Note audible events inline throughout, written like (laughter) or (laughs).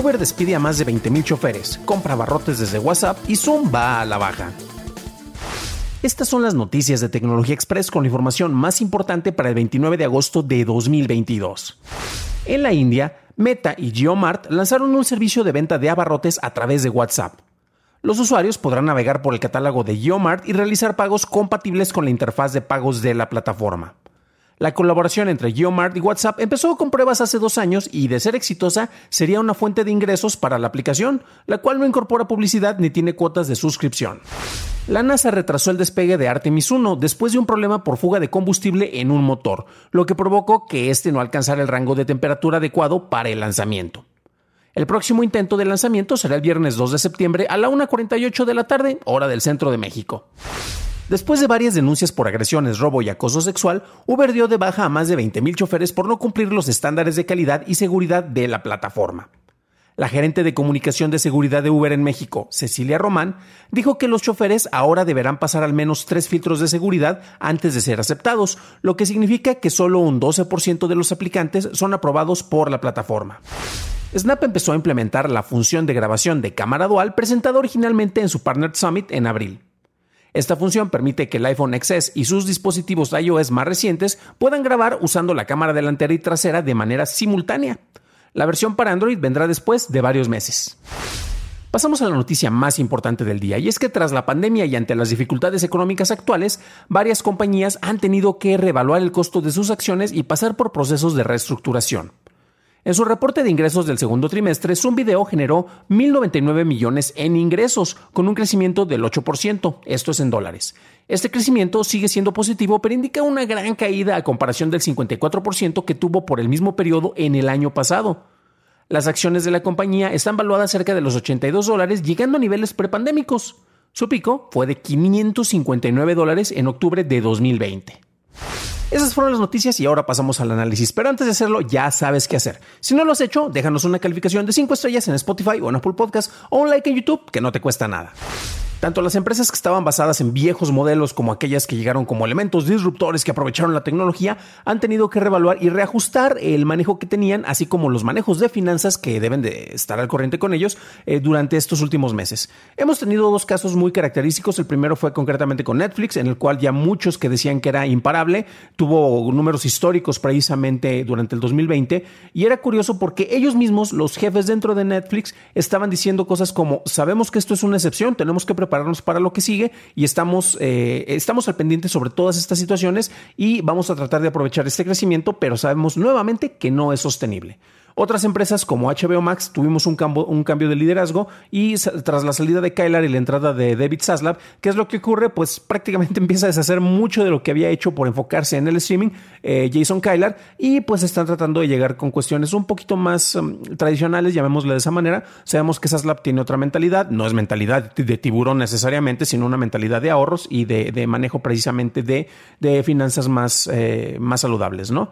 Uber despide a más de 20.000 choferes, compra barrotes desde WhatsApp y Zoom va a la baja. Estas son las noticias de Tecnología Express con la información más importante para el 29 de agosto de 2022. En la India, Meta y Geomart lanzaron un servicio de venta de abarrotes a través de WhatsApp. Los usuarios podrán navegar por el catálogo de Geomart y realizar pagos compatibles con la interfaz de pagos de la plataforma. La colaboración entre Geomart y WhatsApp empezó con pruebas hace dos años y, de ser exitosa, sería una fuente de ingresos para la aplicación, la cual no incorpora publicidad ni tiene cuotas de suscripción. La NASA retrasó el despegue de Artemis 1 después de un problema por fuga de combustible en un motor, lo que provocó que este no alcanzara el rango de temperatura adecuado para el lanzamiento. El próximo intento de lanzamiento será el viernes 2 de septiembre a la 1.48 de la tarde, hora del centro de México. Después de varias denuncias por agresiones, robo y acoso sexual, Uber dio de baja a más de 20.000 choferes por no cumplir los estándares de calidad y seguridad de la plataforma. La gerente de comunicación de seguridad de Uber en México, Cecilia Román, dijo que los choferes ahora deberán pasar al menos tres filtros de seguridad antes de ser aceptados, lo que significa que solo un 12% de los aplicantes son aprobados por la plataforma. Snap empezó a implementar la función de grabación de cámara dual presentada originalmente en su Partner Summit en abril. Esta función permite que el iPhone XS y sus dispositivos iOS más recientes puedan grabar usando la cámara delantera y trasera de manera simultánea. La versión para Android vendrá después de varios meses. Pasamos a la noticia más importante del día, y es que tras la pandemia y ante las dificultades económicas actuales, varias compañías han tenido que reevaluar el costo de sus acciones y pasar por procesos de reestructuración. En su reporte de ingresos del segundo trimestre, Zoom Video generó 1.099 millones en ingresos, con un crecimiento del 8%, esto es en dólares. Este crecimiento sigue siendo positivo, pero indica una gran caída a comparación del 54% que tuvo por el mismo periodo en el año pasado. Las acciones de la compañía están valuadas cerca de los 82 dólares, llegando a niveles prepandémicos. Su pico fue de 559 dólares en octubre de 2020. Esas fueron las noticias y ahora pasamos al análisis. Pero antes de hacerlo, ya sabes qué hacer. Si no lo has hecho, déjanos una calificación de 5 estrellas en Spotify o en Apple Podcast o un like en YouTube, que no te cuesta nada. Tanto las empresas que estaban basadas en viejos modelos como aquellas que llegaron como elementos disruptores que aprovecharon la tecnología han tenido que reevaluar y reajustar el manejo que tenían, así como los manejos de finanzas que deben de estar al corriente con ellos eh, durante estos últimos meses. Hemos tenido dos casos muy característicos. El primero fue concretamente con Netflix, en el cual ya muchos que decían que era imparable, tuvo números históricos precisamente durante el 2020 y era curioso porque ellos mismos, los jefes dentro de Netflix, estaban diciendo cosas como, sabemos que esto es una excepción, tenemos que preparar prepararnos para lo que sigue y estamos, eh, estamos al pendiente sobre todas estas situaciones y vamos a tratar de aprovechar este crecimiento, pero sabemos nuevamente que no es sostenible. Otras empresas como HBO Max tuvimos un cambio, de liderazgo y tras la salida de Kylar y la entrada de David Zaslav, ¿qué es lo que ocurre? Pues prácticamente (laughs) empieza a deshacer mucho de lo que había hecho por enfocarse en el streaming eh, Jason Kylar y pues están tratando de llegar con cuestiones un poquito más um, tradicionales, llamémosle de esa manera. Sabemos que Zaslav tiene otra mentalidad, no es mentalidad de tiburón necesariamente, sino una mentalidad de ahorros y de, manejo precisamente de, finanzas eh, más saludables, ¿no?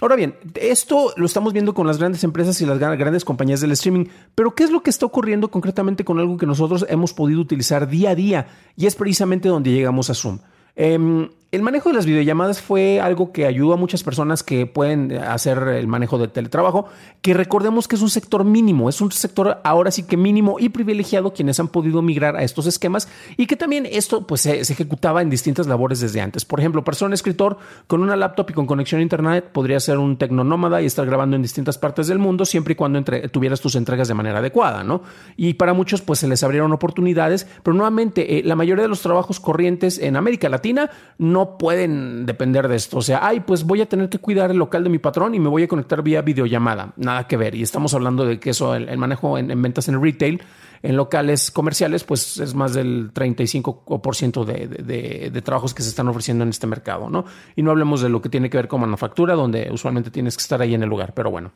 Ahora bien, esto lo estamos viendo con las grandes empresas y las grandes compañías del streaming, pero ¿qué es lo que está ocurriendo concretamente con algo que nosotros hemos podido utilizar día a día? Y es precisamente donde llegamos a Zoom. Em, El manejo de las videollamadas fue algo que ayudó a muchas personas que pueden hacer el manejo del teletrabajo, que recordemos que es un sector mínimo, es un sector ahora sí que mínimo y privilegiado quienes han podido migrar a estos esquemas y que también esto pues se, ejecutaba en distintas labores desde antes. Por ejemplo, un escritor con una laptop y con conexión a internet podría ser un tecnonómada y estar grabando en distintas partes del mundo siempre y cuando tuvieras tus entregas de manera adecuada, ¿no? Y para muchos pues se les abrieron oportunidades, pero nuevamente eh, la mayoría de los trabajos corrientes en América Latina no no pueden depender de esto. O sea, ay, pues voy a tener que cuidar el local de mi patrón y me voy a conectar vía videollamada. Nada que ver. Y estamos hablando de que eso, el, manejo en, ventas en retail, en locales comerciales, pues es más del 35% de, de, de, trabajos que se están ofreciendo en este mercado, ¿no? Y no hablemos de lo que tiene que ver con manufactura, donde usualmente tienes que estar ahí en el lugar. Pero bueno.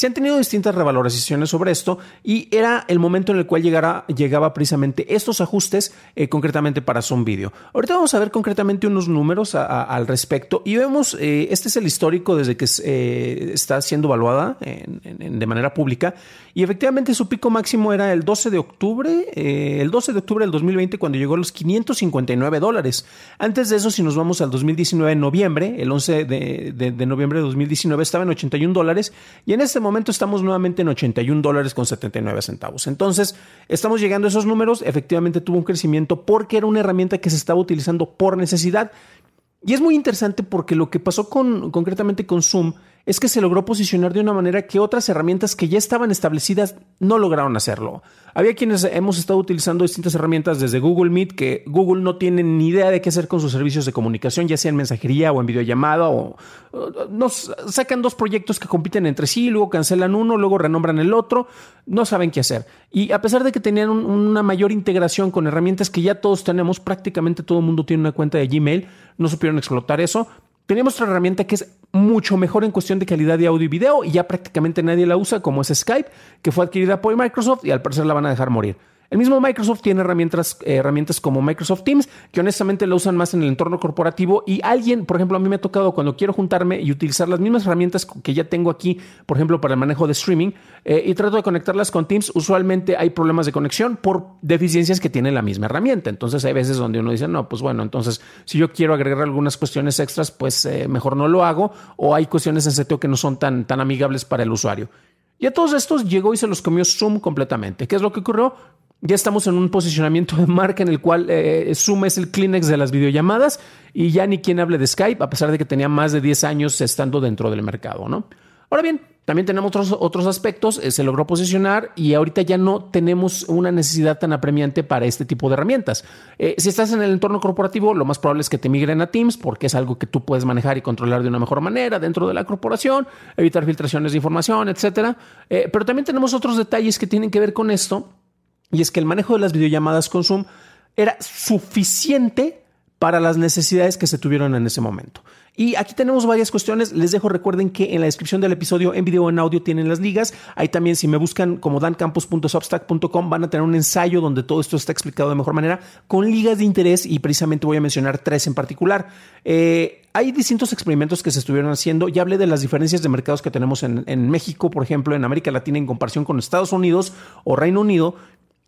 Se han tenido distintas revalorizaciones sobre esto y era el momento en el cual llegaba precisamente estos ajustes eh, concretamente para Zoom Video. Ahorita vamos a ver concretamente unos números al respecto y vemos, eh, este es el histórico desde que eh, está siendo evaluada de manera pública y efectivamente su pico máximo era el 12 de octubre, el 12 de octubre del 2020 cuando llegó a los 559 dólares. Antes de eso, si nos vamos al 2019 en noviembre, el 11 de, de noviembre de 2019 estaba en 81 dólares y en este momento momento estamos nuevamente en 81 dólares con 79 centavos. Entonces, estamos llegando a esos números. Efectivamente tuvo un crecimiento porque era una herramienta que se estaba utilizando por necesidad. Y es muy interesante porque lo que pasó con, concretamente con Zoom es que se logró posicionar de una manera que otras herramientas que ya estaban establecidas no lograron hacerlo. Había quienes hemos estado utilizando distintas herramientas desde Google Meet que Google no tiene ni idea de qué hacer con sus servicios de comunicación, ya sea en mensajería o en videollamada, o nos sacan dos proyectos que compiten entre sí, luego cancelan uno, luego renombran el otro, no saben qué hacer. Y a pesar de que tenían una mayor integración con herramientas que ya todos tenemos, prácticamente todo el mundo tiene una cuenta de Gmail, no supieron explotar eso, tenemos otra herramienta que es mucho mejor en cuestión de calidad de audio y video y ya prácticamente nadie la usa, como es Skype, que fue adquirida por Microsoft y al parecer la van a dejar morir. El mismo Microsoft tiene herramientas, eh, herramientas como Microsoft Teams, que honestamente lo usan más en el entorno corporativo y alguien, por ejemplo, a mí me ha tocado cuando quiero juntarme y utilizar las mismas herramientas que ya tengo aquí, por ejemplo, para el manejo de streaming, eh, y trato de conectarlas con Teams, usualmente hay problemas de conexión por deficiencias que tiene la misma herramienta. Entonces hay veces donde uno dice, no, pues bueno, entonces si yo quiero agregar algunas cuestiones extras, pues eh, mejor no lo hago, o hay cuestiones en seteo que no son tan, tan amigables para el usuario. Y a todos estos llegó y se los comió Zoom completamente. ¿Qué es lo que ocurrió? Ya estamos en un posicionamiento de marca en el cual eh, Zoom es el Kleenex de las videollamadas y ya ni quien hable de Skype, a pesar de que tenía más de 10 años estando dentro del mercado, ¿no? Ahora bien, también tenemos otros, otros aspectos, eh, se logró posicionar y ahorita ya no tenemos una necesidad tan apremiante para este tipo de herramientas. Eh, si estás en el entorno corporativo, lo más probable es que te migren a Teams porque es algo que tú puedes manejar y controlar de una mejor manera dentro de la corporación, evitar filtraciones de información, etcétera. pero también tenemos otros detalles que tienen que ver con esto y es que el manejo de las videollamadas con Zoom era suficiente para las necesidades que se tuvieron en ese momento. Y aquí tenemos varias cuestiones. Les dejo, recuerden que en la descripción del episodio en video o en audio tienen las ligas. Ahí también, si me buscan como dancampus.substack.com, van a tener un ensayo donde todo esto está explicado de mejor manera con ligas de interés y precisamente voy a mencionar tres en particular. Eh, hay distintos experimentos que se estuvieron haciendo. Ya hablé de las diferencias de mercados que tenemos en, en México, por ejemplo, en América Latina en comparación con Estados Unidos o Reino Unido.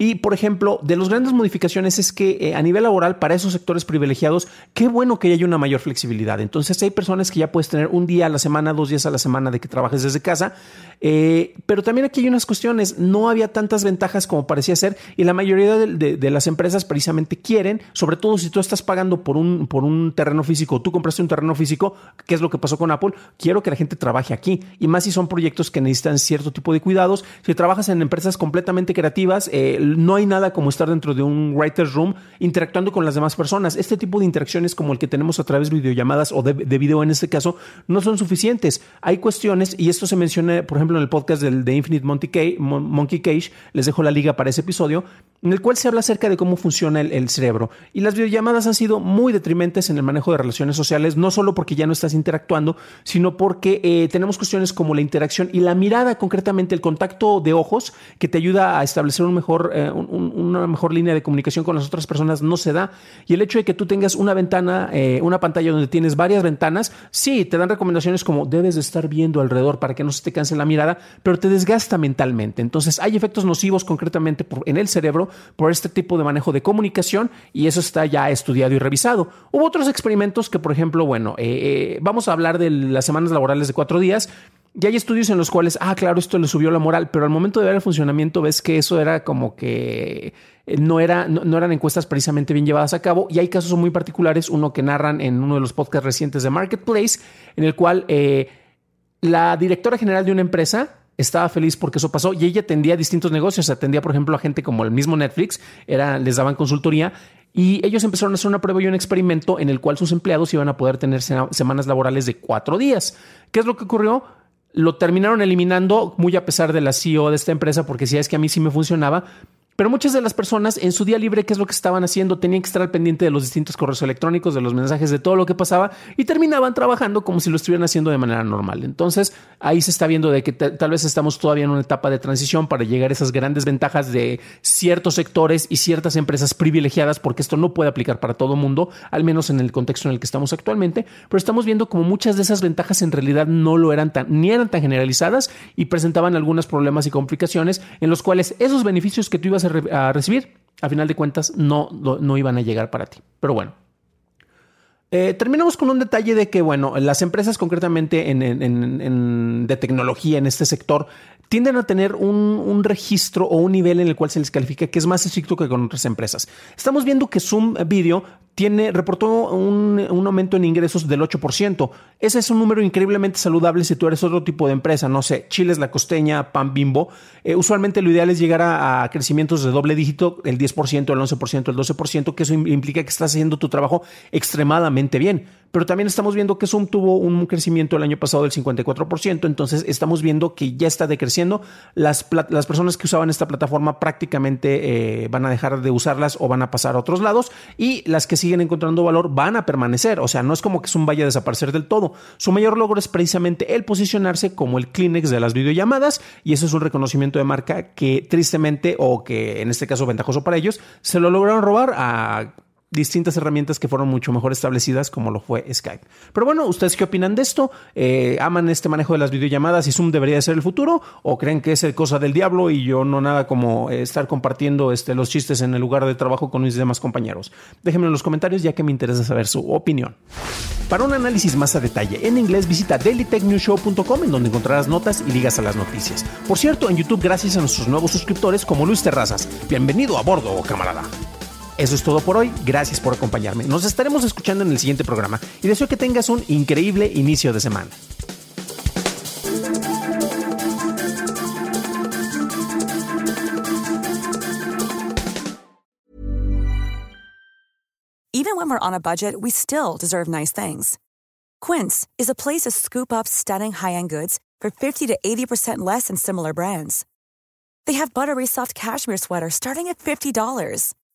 Y, por ejemplo, de las grandes modificaciones es que eh, a nivel laboral, para esos sectores privilegiados, qué bueno que haya una mayor flexibilidad. Entonces, hay personas que ya puedes tener un día a la semana, dos días a la semana de que trabajes desde casa. Eh, pero también aquí hay unas cuestiones. No había tantas ventajas como parecía ser y la mayoría de, las empresas precisamente quieren, sobre todo si tú estás pagando por un, por un terreno físico, tú compraste un terreno físico, que es lo que pasó con Apple, quiero que la gente trabaje aquí. Y más si son proyectos que necesitan cierto tipo de cuidados. Si trabajas en empresas completamente creativas, eh, no hay nada como estar dentro de un writer's room interactuando con las demás personas. Este tipo de interacciones como el que tenemos a través de videollamadas o de, video en este caso no son suficientes. Hay cuestiones, y esto se menciona, por ejemplo, en el podcast del, de Infinite Monkey Cage, les dejo la liga para ese episodio, en el cual se habla acerca de cómo funciona el, cerebro. Y las videollamadas han sido muy detrimentes en el manejo de relaciones sociales, no solo porque ya no estás interactuando, sino porque eh, tenemos cuestiones como la interacción y la mirada, concretamente el contacto de ojos, que te ayuda a establecer un mejor, eh, una mejor línea de comunicación con las otras personas, no se da. Y el hecho de que tú tengas una ventana, eh, una pantalla donde tienes varias ventanas, sí, te dan recomendaciones como debes de estar viendo alrededor para que no se te canse la mirada, pero te desgasta mentalmente. Entonces hay efectos nocivos concretamente en el cerebro por este tipo de manejo de comunicación y eso está ya estudiado y revisado. Hubo otros experimentos que, por ejemplo, bueno, eh, eh, vamos a hablar de las semanas laborales de cuatro días. Y hay estudios en los cuales, ah, claro, esto le subió la moral, pero al momento de ver el funcionamiento ves que eso era como que eh, no, era, no, eran encuestas precisamente bien llevadas a cabo. Y hay casos muy particulares, uno que narran en uno de los podcasts recientes de Marketplace, en el cual la directora general de una empresa estaba feliz porque eso pasó y ella atendía distintos negocios, atendía por ejemplo a gente como el mismo Netflix, era, les daban consultoría y ellos empezaron a hacer una prueba y un experimento en el cual sus empleados iban a poder tener semanas laborales de cuatro días. ¿Qué es lo que ocurrió? Lo terminaron eliminando muy a pesar de la CEO de esta empresa porque si es que a mí sí me funcionaba, pero muchas de las personas en su día libre, ¿qué es lo que estaban haciendo? Tenían que estar al pendiente de los distintos correos electrónicos, de los mensajes, de todo lo que pasaba y terminaban trabajando como si lo estuvieran haciendo de manera normal. Entonces ahí se está viendo de que tal vez estamos todavía en una etapa de transición para llegar a esas grandes ventajas de ciertos sectores y ciertas empresas privilegiadas, porque esto no puede aplicar para todo mundo, al menos en el contexto en el que estamos actualmente. Pero estamos viendo como muchas de esas ventajas en realidad no lo eran tan, ni eran tan generalizadas y presentaban algunos problemas y complicaciones en los cuales esos beneficios que tú ibas a, recibir, a final de cuentas, no, no, iban a llegar para ti. Pero bueno. Eh, terminamos con un detalle de que, bueno, las empresas concretamente en, de tecnología en este sector tienden a tener un, registro o un nivel en el cual se les califica que es más estricto que con otras empresas. Estamos viendo que Zoom Video tiene, reportó un, aumento en ingresos del 8%. Ese es un número increíblemente saludable si tú eres otro tipo de empresa, no sé, Chiles La Costeña, Pan Bimbo. Eh, usualmente lo ideal es llegar a, crecimientos de doble dígito, el 10%, el 11%, el 12%, que eso implica que estás haciendo tu trabajo extremadamente bien pero también estamos viendo que Zoom tuvo un crecimiento el año pasado del 54%, entonces estamos viendo que ya está decreciendo. Las, las personas que usaban esta plataforma prácticamente eh, van a dejar de usarlas o van a pasar a otros lados y las que siguen encontrando valor van a permanecer, o sea, no es como que Zoom vaya a desaparecer del todo. Su mayor logro es precisamente el posicionarse como el Kleenex de las videollamadas y eso es un reconocimiento de marca que tristemente o que en este caso ventajoso para ellos, se lo lograron robar a distintas herramientas que fueron mucho mejor establecidas como lo fue Skype. Pero bueno, ¿ustedes qué opinan de esto? Eh, ¿Aman este manejo de las videollamadas y Zoom debería ser el futuro? ¿O creen que es cosa del diablo y yo no nada como eh, estar compartiendo este, los chistes en el lugar de trabajo con mis demás compañeros? Déjenme en los comentarios ya que me interesa saber su opinión. Para un análisis más a detalle en inglés visita dailytechnewshow.com en donde encontrarás notas y ligas a las noticias. Por cierto, en YouTube gracias a nuestros nuevos suscriptores como Luis Terrazas. Bienvenido a bordo, camarada. Eso es todo por hoy. Gracias por acompañarme. Nos estaremos escuchando en el siguiente programa y deseo que tengas un increíble inicio de semana. Even when we're on a budget, we still deserve nice things. Quince is a place to scoop up stunning high-end goods for 50 to 80% less than similar brands. They have buttery soft cashmere sweaters starting at $50